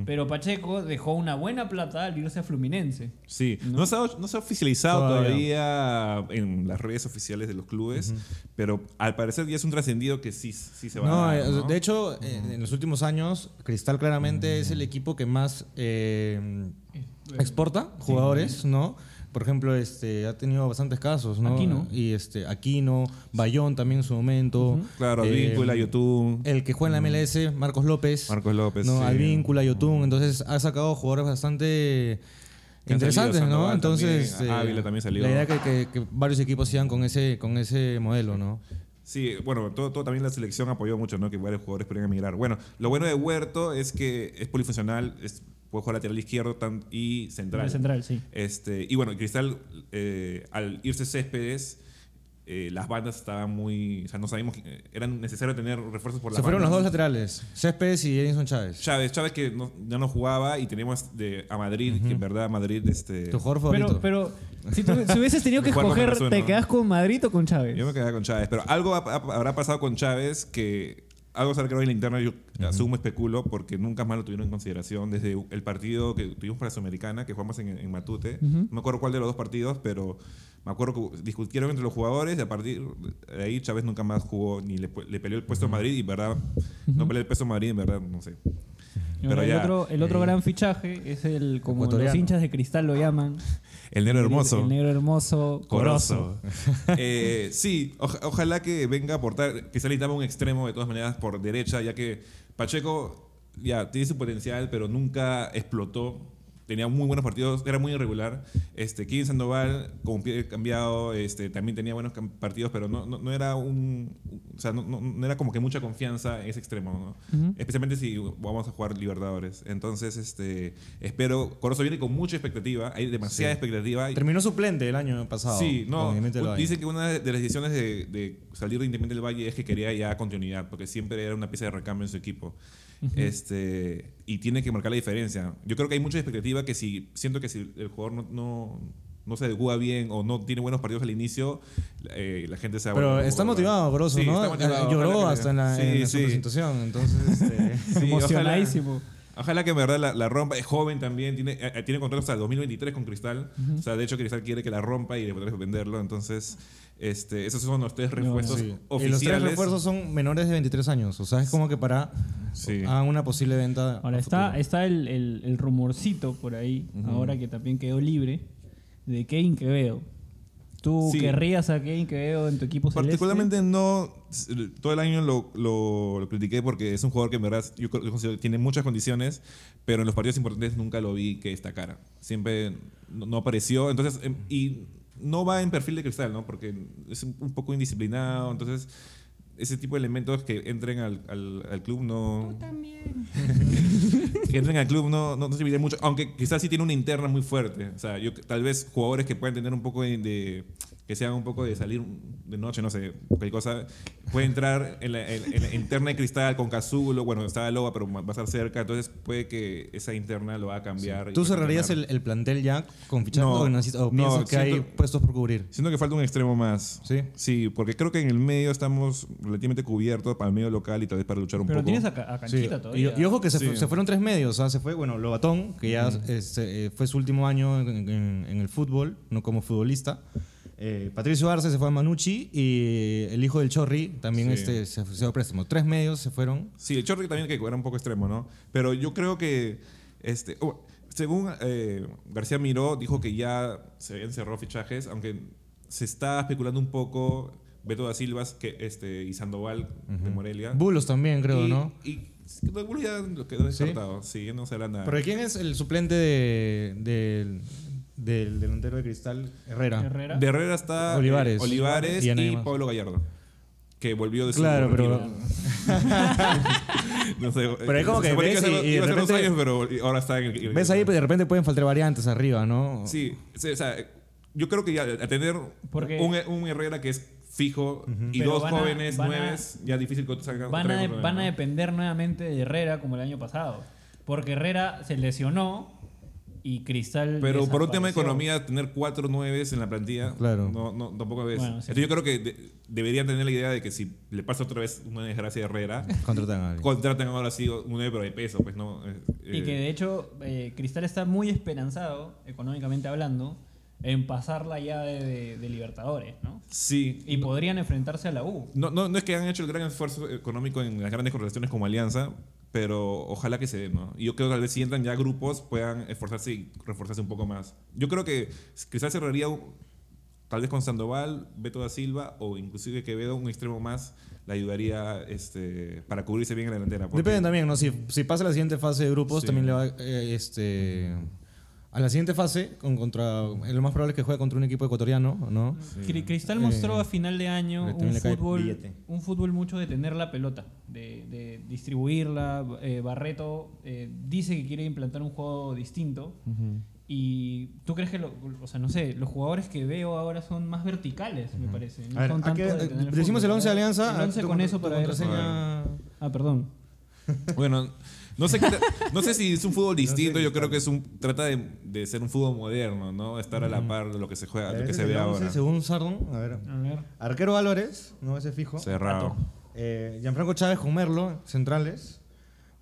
Pero Pacheco dejó una buena plata al irse a Fluminense. Sí, no, se, ha, no se ha oficializado Todavía. todavía, en las redes oficiales de los clubes, pero al parecer ya es un trascendido que sí, sí se va No, a dar, eh, ¿no? de hecho, eh, en los últimos años, Cristal claramente es el equipo que más eh, exporta jugadores, ¿no? Por ejemplo, este, ha tenido bastantes casos, ¿no? Aquino. Y este, Aquino, Bayón también en su momento. Claro, eh, Advíncula, YouTube, El que juega en la MLS, Marcos López. Marcos López. No, sí. Advíncula, Yotun. Entonces ha sacado jugadores bastante interesantes, ¿no? Sandoval Entonces, también, eh, Ávila también salió. La idea que, que- que varios equipos sigan con ese, con ese modelo, ¿no? Sí, bueno, todo, todo también la selección apoyó mucho, ¿no? Que varios jugadores podrían emigrar. Bueno, lo bueno de Huerto es que es polifuncional, es, puede jugar lateral izquierdo y central. Central, sí. Este, y bueno, Cristal, eh, al irse Céspedes, eh, las bandas estaban muy. O sea, no sabíamos que eh, era necesario tener refuerzos por las Se fueron los dos laterales, Céspedes y Edinson Chávez. Chávez, Chávez que no- ya no jugaba y teníamos de, a Madrid, que en verdad Madrid. Este, Tu jugador favorito. Pero, pero si, tú- si hubieses tenido [laughs] que escoger, ¿te quedas con Madrid o con Chávez? Yo me quedaba con Chávez, pero algo ha- ha- habrá pasado con Chávez que algo se creo en la interna, yo asumo, especulo, porque nunca más lo tuvieron en consideración desde el partido que tuvimos para la Sudamericana, que jugamos en, en Matute. No me acuerdo cuál de los dos partidos, pero me acuerdo que discutieron entre los jugadores y a partir de ahí Chávez nunca más jugó ni le, le peleó el puesto a Madrid y, en verdad, no peleó el puesto a Madrid, en verdad, no sé. Pero el ya, otro, el otro eh, gran fichaje es el, como los hinchas de cristal lo llaman. El negro hermoso. El, negro hermoso, Corozo. [laughs] Eh, sí, oja- ojalá que venga a aportar, que se necesitaba un extremo de todas maneras por derecha, ya que Pacheco ya tiene su potencial, pero nunca explotó. Tenía muy buenos partidos, era muy irregular. Este, Kevin Sandoval, con pie cambiado, este, también tenía buenos partidos, pero no, no, no era un. O sea, no, no- no era como que mucha confianza en ese extremo, ¿no? Ujú. Especialmente si vamos a jugar Libertadores. Entonces, este, espero. Corozo viene con mucha expectativa, hay demasiada expectativa. Terminó suplente el año pasado. Sí, no. Dicen que una de las decisiones de, de salir de Independiente del Valle es que quería ya continuidad, porque siempre era una pieza de recambio en su equipo. Este, y tiene que marcar la diferencia. Yo creo que hay mucha expectativa que si siento que si el jugador no, no, no se adecua bien o no tiene buenos partidos al inicio, eh, la gente se va Pero está motivado. Grosso, Sí, ¿no? está motivado. Eh, Lloró hasta en la, Sí, en su sí. presentación. Entonces, este, [laughs] Sí, Emocionadísimo. Ojalá que en verdad la, la rompa. Es joven también, tiene, eh, tiene contrato hasta el 2023 con Cristal. O sea, de hecho, Cristal quiere que la rompa y después venderlo. Entonces, este, esos son los tres refuerzos Sí. Y oficiales. los tres refuerzos son menores de 23 años. O sea, es como que para Sí. hagan una posible venta. Ahora a está, está el, el- el rumorcito por ahí, ahora que también quedó libre, de Kevin Quevedo. ¿Tú Sí. querrías a Kevin Quevedo en tu equipo celeste? Particularmente no, s- todo el año lo, lo- lo critiqué porque es un jugador que en verdad yo considero que tiene muchas condiciones, pero en los partidos importantes nunca lo vi que destacara. Siempre no, no apareció, entonces, em, y no va en perfil de cristal, ¿no? Porque es un, un poco indisciplinado, entonces ese tipo de elementos que entren al, al- al club no... [laughs] que entren al club no, no, no serviría mucho, aunque quizás sí tiene una interna muy fuerte. O sea, yo, tal vez jugadores que puedan tener un poco de, de- que sean un poco de salir de noche, no sé, cualquier cosa, puede entrar en la, en- en la interna de cristal con Cazulo, bueno, está Loba, pero va a estar cerca, entonces puede que esa interna lo va a cambiar. y ¿Tú cerrarías el, el plantel ya con fichajes No, o, o no, piensas que hay siento- puestos por cubrir? Siento que falta un extremo más. ¿Sí? Sí, porque creo que en el medio estamos relativamente cubiertos para el medio local y tal vez para luchar un Pero poco. tienes a, a Sí. Canchita Y, todavía. y ojo que se, Sí. fu- se fueron tres medios. ¿ah? Se fue, bueno, Lobatón, que ya este, eh, fue su último año en, en- en el fútbol, no como futbolista. Eh, Patricio Arce se fue a Manucci y el hijo del Chorri también Sí. este, se fue a préstamo. Tres medios se fueron. Sí, el Chorri también que era un poco extremo, ¿no? Pero yo creo que, este, oh, según eh, García Miró, dijo que ya se habían cerrado fichajes, aunque se está especulando un poco Beto da Silvas que, este, y Sandoval de Morelia. Bulos también, creo, y, ¿no? Y Bulos ya lo quedó descartado. Sí, no se nada. ¿Pero quién es el suplente de- del delantero de Cristal? Herrera. Herrera. De Herrera está eh, Olivares. Olivares Y y. Pablo Gallardo, que volvió de su Claro, pero- [laughs] no sé, Pero es como que ves iba a y- ser- y de iba a ser dos repente- años, pero ahora está en el- ¿Ves ahí? De repente pueden faltar variantes arriba, ¿no? Sí, sí, o sea, yo creo que ya a tener Porque- un, un Herrera que es fijo y Pero dos a- jóvenes a- nueves, ya difícil que salgan Van a, de- van a depender nuevamente de Herrera como el año pasado. Porque Herrera se lesionó y Cristal. Pero por un tema de economía, tener cuatro nueves en la plantilla, Claro. no, no, tampoco es. Bueno, sí. Entonces yo creo que de- deberían tener la idea de que si le pasa otra vez una desgracia a Herrera, [laughs] Contratan a alguien. contraten ahora sí un nueve pero de peso, pues no. eh, Y eh, que de hecho eh, Cristal está muy esperanzado, económicamente hablando, en pasar la llave de, de Libertadores, ¿no? Sí. Y podrían enfrentarse a la U. No, no, no es que han hecho el gran esfuerzo económico en las grandes correlaciones como Alianza, pero ojalá que se dé, ¿no? Y yo creo que tal vez si entran ya grupos puedan esforzarse y reforzarse un poco más. Yo creo que quizás cerraría tal vez con Sandoval, Beto da Silva o inclusive Quevedo, un extremo más, le ayudaría este, para cubrirse bien en la delantera. Depende también, ¿no? Si, si pasa la siguiente fase de grupos, Sí. también le va eh, este, a la siguiente fase, con, contra, lo más probable es que juegue contra un equipo ecuatoriano, ¿no? Cri- Cristal mostró Eh, a final de año un fútbol, un fútbol mucho de tener la pelota, de, de distribuirla. Eh, Barreto eh, dice que quiere implantar un juego distinto. Y tú crees que, lo- o sea, no sé, los jugadores que veo ahora son más verticales, me parece. No A ver, son ¿a tanto qué- de tener decimos fútbol. el 11 de Alianza. El 11 tu con eso para ver. Ah, perdón. Bueno, no sé, qué no sé si es un fútbol [laughs] distinto, yo creo que es un trata de, de ser un fútbol moderno, ¿no? Estar a la par de lo que se juega, lo que se ve el 11, ahora. Según Sardon, a ver. A ver. Arquero Álvarez, no ese fijo. Cerrado. Eh, Gianfranco Chávez con Merlo, centrales.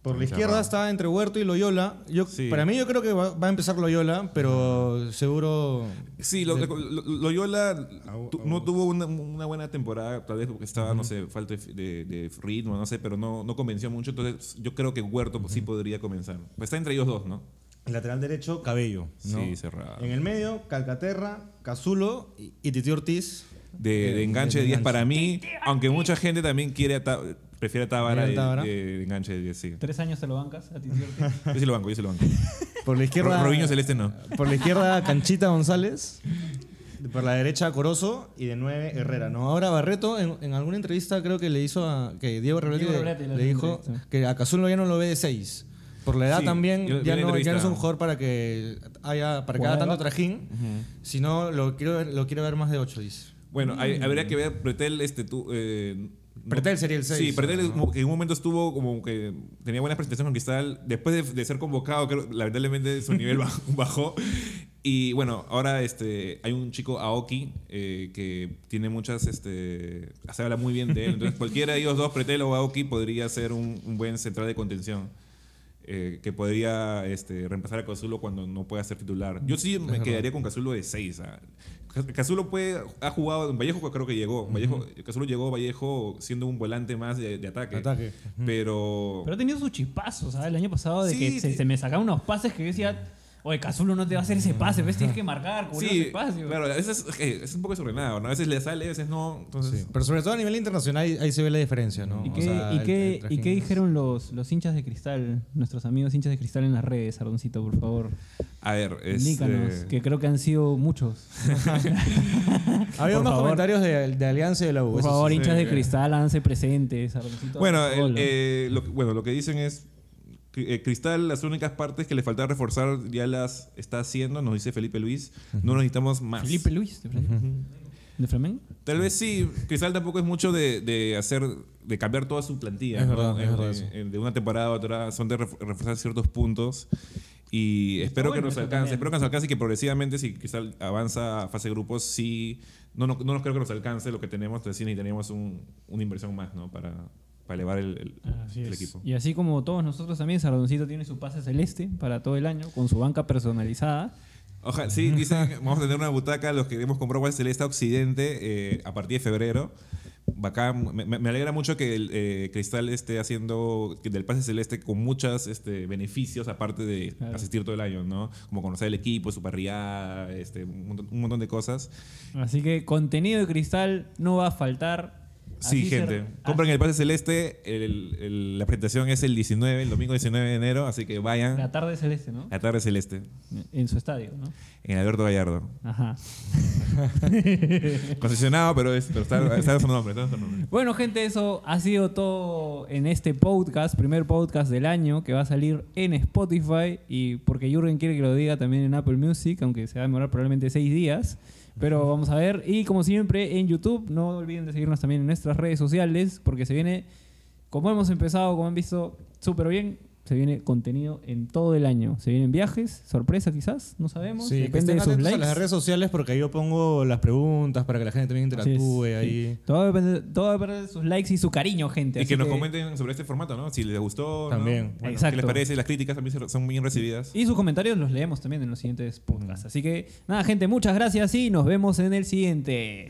Por la izquierda está entre Huerto y Loyola. Yo, Sí. Para mí yo creo que va, va a empezar Loyola, pero seguro... Sí, lo, de- lo- lo- Loyola Au- tu- au- no tuvo una, una buena temporada, tal vez porque estaba, no sé, falta de, ritmo, no sé, pero no, no convenció mucho. Entonces, yo creo que Huerto pues, sí podría comenzar. Pues está entre ellos dos, ¿no? El lateral derecho, Cabello. ¿no? Sí, cerrado. En el medio, Calcaterra, Cazulo y, y Titi Ortiz. De, de enganche de 10 para mí, aunque mucha gente también quiere prefiere a Tábara de, ¿Prefiere a Tábara? de- de enganche de 10, sí. ¿Tres años te lo bancas a ti, Ortiz? [laughs] Yo sí lo banco, yo sí lo banco. Por la izquierda... Ro- Robinho Celeste no. Por la izquierda, Canchita González. Por la derecha, Corozo. Y de nueve, Herrera. ¿no? Ahora Barreto, en, en alguna entrevista creo que le hizo a... Que Diego Diego le, Rebelli le le hizo dijo entrevista. que a Cazulo ya no lo ve de seis. Por la edad Sí, también, yo- ya, no, ya no es entrevista. un jugador para que haya para que haga tanto trajín, sino lo quiero, ver- lo quiero ver más de ocho, dice. Bueno, hay- habría que ver, Pretel, este, tú, eh, Pretel sería el seis, Sí, Pretel ¿no? en un momento estuvo como que tenía buena presentación con Cristal. Después de, de ser convocado, creo, lamentablemente su [laughs] nivel baj- bajó. Y bueno, ahora este, hay un chico, Aoki, eh, que tiene muchas, este, se habla muy bien de él. Entonces [laughs] cualquiera de ellos dos, Pretel o Aoki, podría ser un, un buen central de contención. eh, que podría este, reemplazar a Casulo cuando no pueda ser titular. Yo sí me quedaría con Casulo de 6. Casulo puede, ha jugado en Vallejo, creo que llegó. Vallejo, Casulo llegó a Vallejo siendo un volante más de, de ataque. Ataque. Pero. Pero ha tenido sus chispazos, ¿sabes? El año pasado de Sí, que se, me sacaban unos pases que yo decía, oye, Cazulo no te va a hacer ese pase, ¿ves? Tienes que marcar, cubrir Sí, espacios. claro, a veces es un poco desordenado, ¿no? A veces le sale, a veces no. Entonces, Sí. Pero sobre todo a nivel internacional ahí, ahí se ve la diferencia, ¿no? ¿Y O qué, sea, y el- qué- el y trajín qué es- dijeron los, los hinchas de cristal, nuestros amigos hinchas de cristal en las redes, Ardoncito, por favor? a ver, es, Indícanos, eh, que creo que han sido muchos. [laughs] Había unos favor. comentarios de, de Alianza y de la U. Por favor, sí. hinchas de cristal, háganse presentes, Ardoncito. Bueno, el- eh, lo, bueno, lo que dicen es. Eh, Cristal, las únicas partes que le falta reforzar ya las está haciendo, nos dice Felipe Luis. No necesitamos más. Felipe Luis, ¿de Flamengo? ¿De Flamengo? Tal vez sí, Cristal tampoco es mucho de, de hacer, de cambiar toda su plantilla. Es ¿no? verdad, es verdad, de, de una temporada a otra, son de ref- reforzar ciertos puntos. Y espero bueno que nos alcance, también. espero que nos alcance y que progresivamente, si Cristal avanza a fase de grupos, sí, no, no, no nos creo que nos alcance lo que tenemos, entonces sí necesitaríamos un, una inversión más, ¿no? Para, para elevar el, el- el equipo. Y así como todos nosotros también, Sardoncito tiene su pase celeste para todo el año, con su banca personalizada. Ojalá, sí, [laughs] dicen vamos a tener una butaca, los que hemos comprado Guay Celeste Occidente eh, a partir de febrero. Bacán, me, me- alegra mucho que el eh, Cristal esté haciendo del pase celeste con muchos este, beneficios, aparte de Claro. asistir todo el año, ¿no? Como conocer el equipo, su parrilla, este, un, montón, un montón de cosas. Así que contenido de cristal no va a faltar. Sí, Así se- gente. Compren el pase celeste. el- el- la presentación es el 19, el domingo 19 de enero, así que vayan. La tarde celeste, ¿no? La tarde celeste, En su estadio, ¿no? en Alberto Gallardo. Ajá. [laughs] Concesionado, pero, es, pero está, está su nombre, está su nombre. Bueno, gente, eso ha sido todo en este podcast, primer podcast del año que va a salir en Spotify y porque Jürgen quiere que lo diga también en Apple Music, aunque se va a demorar probablemente seis días. Pero vamos a ver. Y como siempre, en YouTube, no olviden de seguirnos también en nuestras redes sociales porque se viene, como hemos empezado, como han visto, súper bien. Se viene contenido en todo el año. Se vienen viajes, sorpresa quizás, no sabemos. Sí, que Depende estén de sus likes. a las redes sociales porque ahí yo pongo las preguntas para que la gente también es, interactúe sí. ahí. Todo, depende, todo depende de sus likes y su cariño, gente. Y así que nos comenten sobre este formato, ¿no? Si les gustó, ¿no? También. Bueno, Exacto. ¿Qué les parece? Las críticas también son bien recibidas. Y sus comentarios los leemos también en los siguientes podcasts. Así que, nada, gente, muchas gracias y nos vemos en el siguiente.